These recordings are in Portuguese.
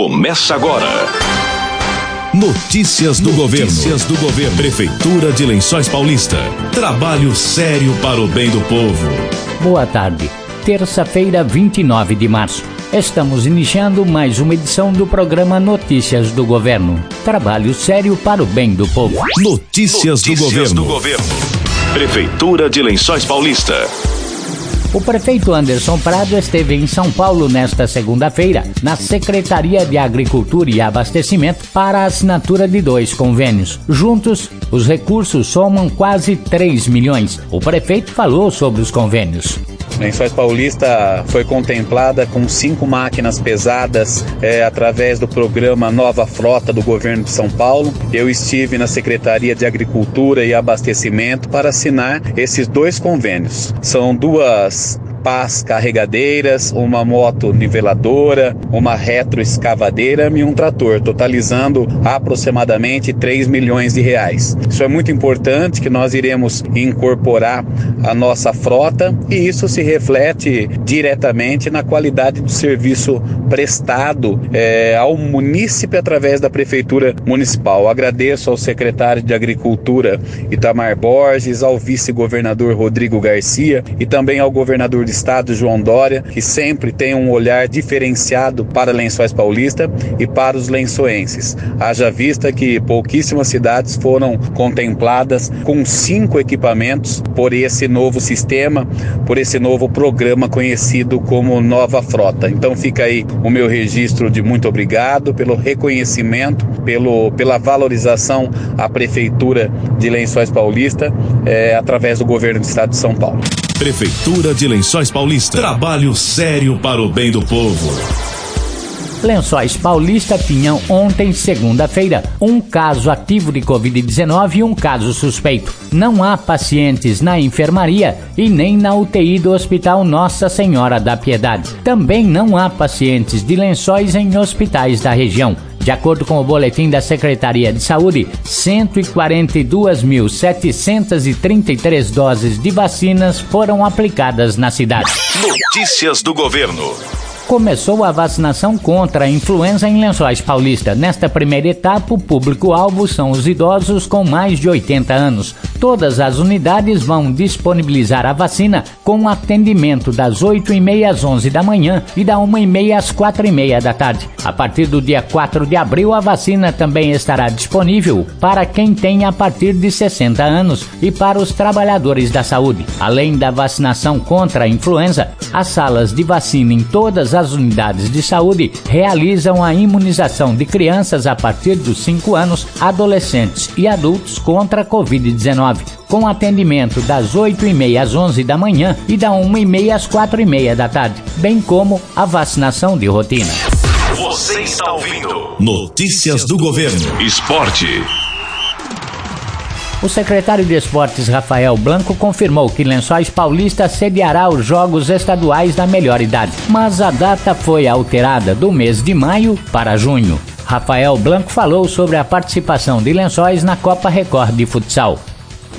começa agora. Notícias do Notícias governo. Notícias do governo. Prefeitura de Lençóis Paulista. Trabalho sério para o bem do povo. Boa tarde. Terça-feira, 29 de março. Estamos iniciando mais uma edição do programa Notícias do Governo. Trabalho sério para o bem do povo. Notícias, Notícias do, governo. do governo. Prefeitura de Lençóis Paulista. O prefeito Anderson Prado esteve em São Paulo nesta segunda-feira, na Secretaria de Agricultura e Abastecimento, para a assinatura de dois convênios. Juntos, os recursos somam quase 3 milhões. O prefeito falou sobre os convênios. Lençóis Paulista foi contemplada com cinco máquinas pesadas é, através do programa Nova Frota do governo de São Paulo. Eu estive na Secretaria de Agricultura e Abastecimento para assinar esses dois convênios. São duas pás carregadeiras, uma moto niveladora, uma retroescavadeira e um trator, totalizando aproximadamente 3 milhões de reais. Isso é muito importante que nós iremos incorporar a nossa frota e isso se reflete diretamente na qualidade do serviço prestado é, ao munícipe através da Prefeitura Municipal. Agradeço ao secretário de Agricultura Itamar Borges, ao vice-governador Rodrigo Garcia e também ao governador do estado, João Dória, que sempre tem um olhar diferenciado para Lençóis Paulista e para os lençoenses. Haja vista que pouquíssimas cidades foram contempladas com cinco equipamentos por esse novo sistema, por esse novo programa conhecido como Nova Frota. Então fica aí o meu registro de muito obrigado pelo reconhecimento, pelo, pela valorização à Prefeitura de Lençóis Paulista é, através do governo do Estado de São Paulo. Prefeitura de Lençóis Paulista. Trabalho sério para o bem do povo. Lençóis Paulista tinham ontem, segunda-feira, um caso ativo de Covid-19 e um caso suspeito. Não há pacientes na enfermaria e nem na UTI do Hospital Nossa Senhora da Piedade. Também não há pacientes de lençóis em hospitais da região. De acordo com o boletim da Secretaria de Saúde, 142.733 doses de vacinas foram aplicadas na cidade. Notícias do governo começou a vacinação contra a influenza em Lençóis Paulista. Nesta primeira etapa, o público-alvo são os idosos com mais de 80 anos. Todas as unidades vão disponibilizar a vacina com atendimento das 8h30 às 11 da manhã e da 1h30 às 4h30 da tarde. A partir do dia 4 de abril, a vacina também estará disponível para quem tem a partir de 60 anos e para os trabalhadores da saúde. Além da vacinação contra a influenza, as salas de vacina em todas as unidades de saúde realizam a imunização de crianças a partir dos 5 anos, adolescentes e adultos contra a Covid-19, com atendimento das 8h30 às 11 da manhã e da 1h30 às 4h30 da tarde, bem como a vacinação de rotina. Você está ouvindo Notícias do Governo. Esporte. O secretário de Esportes Rafael Blanco confirmou que Lençóis Paulista sediará os Jogos Estaduais da melhor idade, mas a data foi alterada do mês de maio para junho. Rafael Blanco falou sobre a participação de Lençóis na Copa Record de Futsal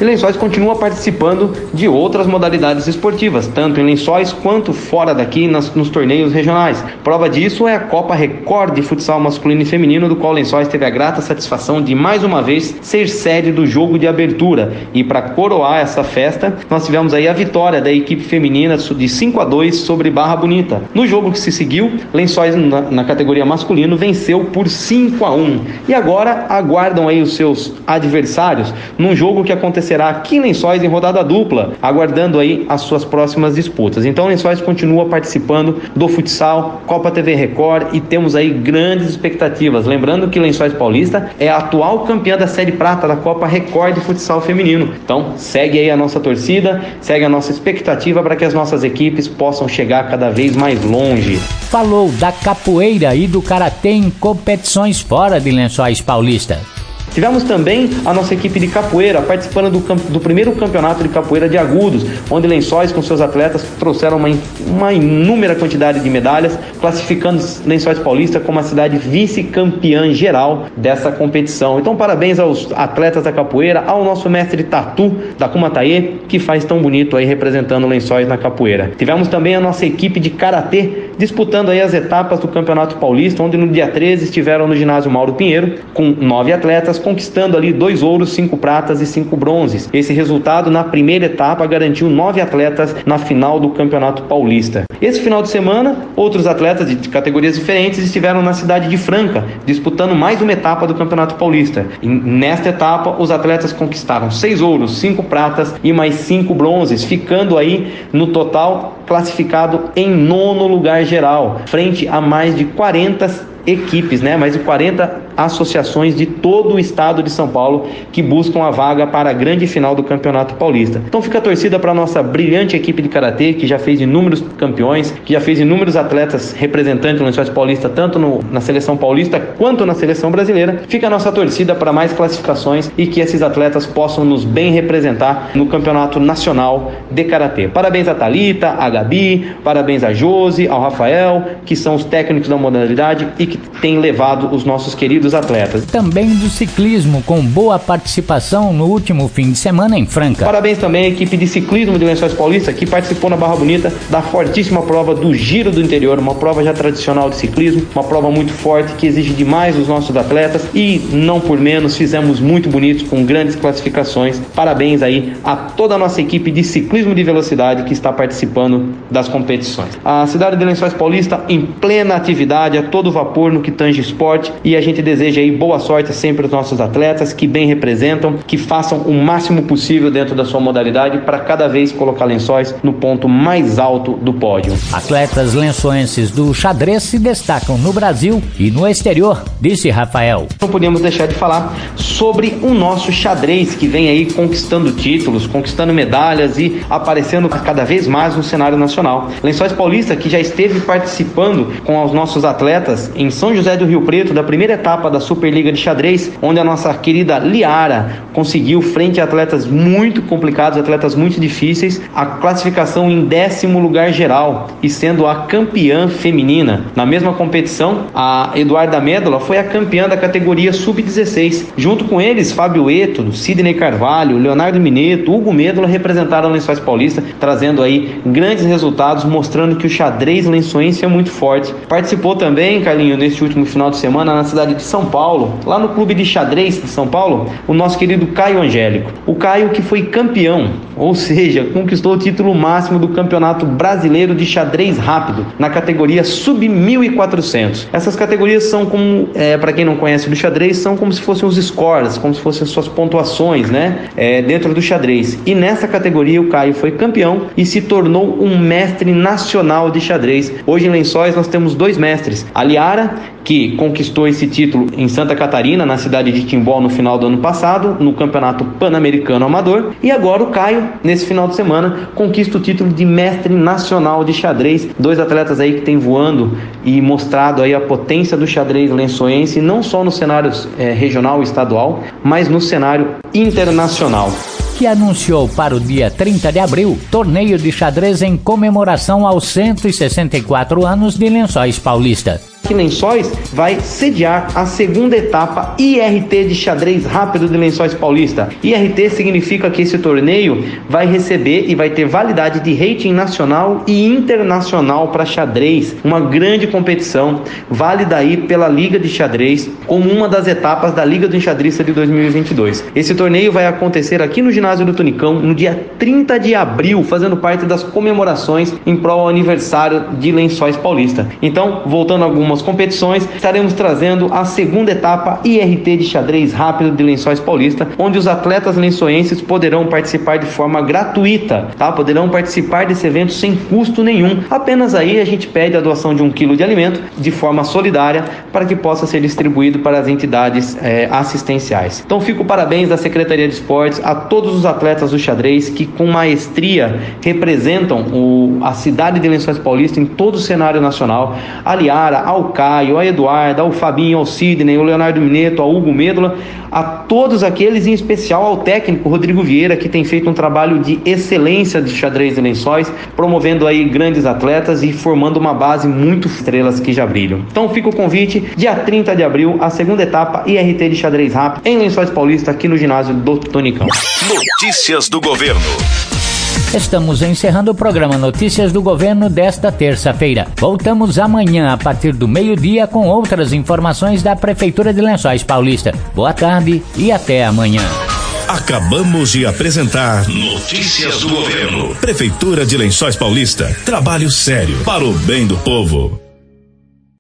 e Lençóis continua participando de outras modalidades esportivas, tanto em Lençóis quanto fora daqui nas, nos torneios regionais. Prova disso é a Copa Record de Futsal Masculino e Feminino, do qual Lençóis teve a grata satisfação de mais uma vez ser sede do jogo de abertura. E para coroar essa festa, nós tivemos aí a vitória da equipe feminina de 5 a 2 sobre Barra Bonita. No jogo que se seguiu, Lençóis na, na categoria masculino venceu por 5 a 1 e agora aguardam aí os seus adversários num jogo que aconteceu acontecerá aqui em Lençóis em rodada dupla, aguardando aí as suas próximas disputas. Então Lençóis continua participando do futsal, Copa TV Record e temos aí grandes expectativas. Lembrando que Lençóis Paulista é a atual campeã da Série Prata da Copa Record de Futsal Feminino. Então segue aí a nossa torcida, segue a nossa expectativa para que as nossas equipes possam chegar cada vez mais longe. Falou da capoeira e do karatê em competições fora de Lençóis Paulista. Tivemos também a nossa equipe de capoeira participando do, do primeiro campeonato de capoeira de Agudos, onde Lençóis com seus atletas trouxeram uma, uma inúmera quantidade de medalhas, classificando Lençóis Paulista como a cidade vice-campeã geral dessa competição. Então, parabéns aos atletas da capoeira, ao nosso mestre Tatu da Kumataê, que faz tão bonito aí representando Lençóis na capoeira. Tivemos também a nossa equipe de karatê disputando aí as etapas do Campeonato Paulista, onde no dia 13 estiveram no ginásio Mauro Pinheiro com nove atletas, conquistando ali dois ouros, cinco pratas e cinco bronzes. Esse resultado na primeira etapa garantiu nove atletas na final do Campeonato Paulista. Esse final de semana, outros atletas de categorias diferentes estiveram na cidade de Franca, disputando mais uma etapa do Campeonato Paulista. E nesta etapa, os atletas conquistaram seis ouros, cinco pratas e mais cinco bronzes, ficando aí no total classificado em nono lugar geral, frente a mais de 40 equipes, né? Mais de 40 associações de todo o estado de São Paulo que buscam a vaga para a grande final do Campeonato Paulista. Então fica a torcida para a nossa brilhante equipe de karatê que já fez inúmeros campeões, que já fez inúmeros atletas representantes do Lençóis Paulista, tanto no, na seleção paulista quanto na seleção brasileira. Fica a nossa torcida para mais classificações e que esses atletas possam nos bem representar no Campeonato Nacional de Karatê. Parabéns a Talita, a Gabi, parabéns a Josi, ao Rafael, que são os técnicos da modalidade e que têm levado os nossos queridos atletas. Também do ciclismo, com boa participação no último fim de semana em Franca. Parabéns também à equipe de ciclismo de Lençóis Paulista, que participou na Barra Bonita da fortíssima prova do Giro do Interior, uma prova já tradicional de ciclismo, uma prova muito forte que exige demais dos nossos atletas e, não por menos, fizemos muito bonitos com grandes classificações. Parabéns aí a toda a nossa equipe de ciclismo de velocidade que está participando das competições. A cidade de Lençóis Paulista em plena atividade, a todo vapor no que tange esporte e a gente deseja aí boa sorte sempre aos nossos atletas que bem representam, que façam o máximo possível dentro da sua modalidade para cada vez colocar lençóis no ponto mais alto do pódio. Atletas lençoenses do xadrez se destacam no Brasil e no exterior, disse Rafael. Não podíamos deixar de falar sobre o nosso xadrez que vem aí conquistando títulos, conquistando medalhas e aparecendo cada vez mais no cenário nacional. Lençóis Paulista que já esteve participando com os nossos atletas em são José do Rio Preto, da primeira etapa da Superliga de Xadrez, onde a nossa querida Liara conseguiu, frente a atletas muito complicados, atletas muito difíceis, a classificação em décimo lugar geral e sendo a campeã feminina. Na mesma competição, a Eduarda Médola foi a campeã da categoria Sub-16. Junto com eles, Fábio Eto, Sidney Carvalho, Leonardo Mineto, Hugo Médola representaram o Lençóis Paulista, trazendo aí grandes resultados, mostrando que o xadrez lençoense é muito forte. Participou também, Carlinho, neste último final de semana na cidade de São Paulo, lá no clube de xadrez de São Paulo, o nosso querido Caio Angélico. O Caio que foi campeão, ou seja, conquistou o título máximo do Campeonato Brasileiro de Xadrez Rápido na categoria sub 1400. Essas categorias são como, é, para quem não conhece do xadrez, são como se fossem os scores, como se fossem suas pontuações, né, é, dentro do xadrez. E nessa categoria o Caio foi campeão e se tornou um mestre nacional de xadrez. Hoje em Lençóis nós temos dois mestres, a Liara que conquistou esse título em Santa Catarina, na cidade de Timbó, no final do ano passado, no Campeonato Pan-Americano Amador. E agora o Caio, nesse final de semana, conquista o título de mestre nacional de xadrez. Dois atletas aí que têm voando e mostrado aí a potência do xadrez lençoense, não só no cenário é, regional e estadual, mas no cenário internacional que anunciou para o dia 30 de abril torneio de xadrez em comemoração aos 164 anos de Lençóis Paulista que Lençóis vai sediar a segunda etapa IRT de xadrez rápido de Lençóis Paulista. IRT significa que esse torneio vai receber e vai ter validade de rating nacional e internacional para xadrez, uma grande competição válida aí pela Liga de Xadrez como uma das etapas da Liga do Enxadrista de 2022. Esse torneio vai acontecer aqui no ginásio do Tunicão no dia 30 de abril, fazendo parte das comemorações em prol ao aniversário de Lençóis Paulista. Então, voltando algumas algumas competições, estaremos trazendo a segunda etapa IRT de xadrez rápido de Lençóis Paulista, onde os atletas lençoenses poderão participar de forma gratuita, tá? Poderão participar desse evento sem custo nenhum. Apenas aí a gente pede a doação de um quilo de alimento de forma solidária para que possa ser distribuído para as entidades é, assistenciais. Então fico parabéns da Secretaria de Esportes a todos os atletas do xadrez que com maestria representam o, a cidade de Lençóis Paulista em todo o cenário nacional. A Liara, ao Caio, ao Eduardo, ao Fabinho, ao Sidney, ao Leonardo Mineto, ao Hugo Medula, a todos aqueles, em especial ao técnico Rodrigo Vieira, que tem feito um trabalho de excelência de xadrez e lençóis, promovendo aí grandes atletas e formando uma base muito estrelas que já brilham. Então fica o convite, dia 30 de abril, a segunda etapa IRT de xadrez rápido em Lençóis Paulista, aqui no ginásio do Tonicão. Notícias do governo. Estamos encerrando o programa Notícias do Governo desta terça-feira. Voltamos amanhã a partir do meio-dia com outras informações da Prefeitura de Lençóis Paulista. Boa tarde e até amanhã. Acabamos de apresentar Notícias do Governo. Prefeitura de Lençóis Paulista. Trabalho sério para o bem do povo.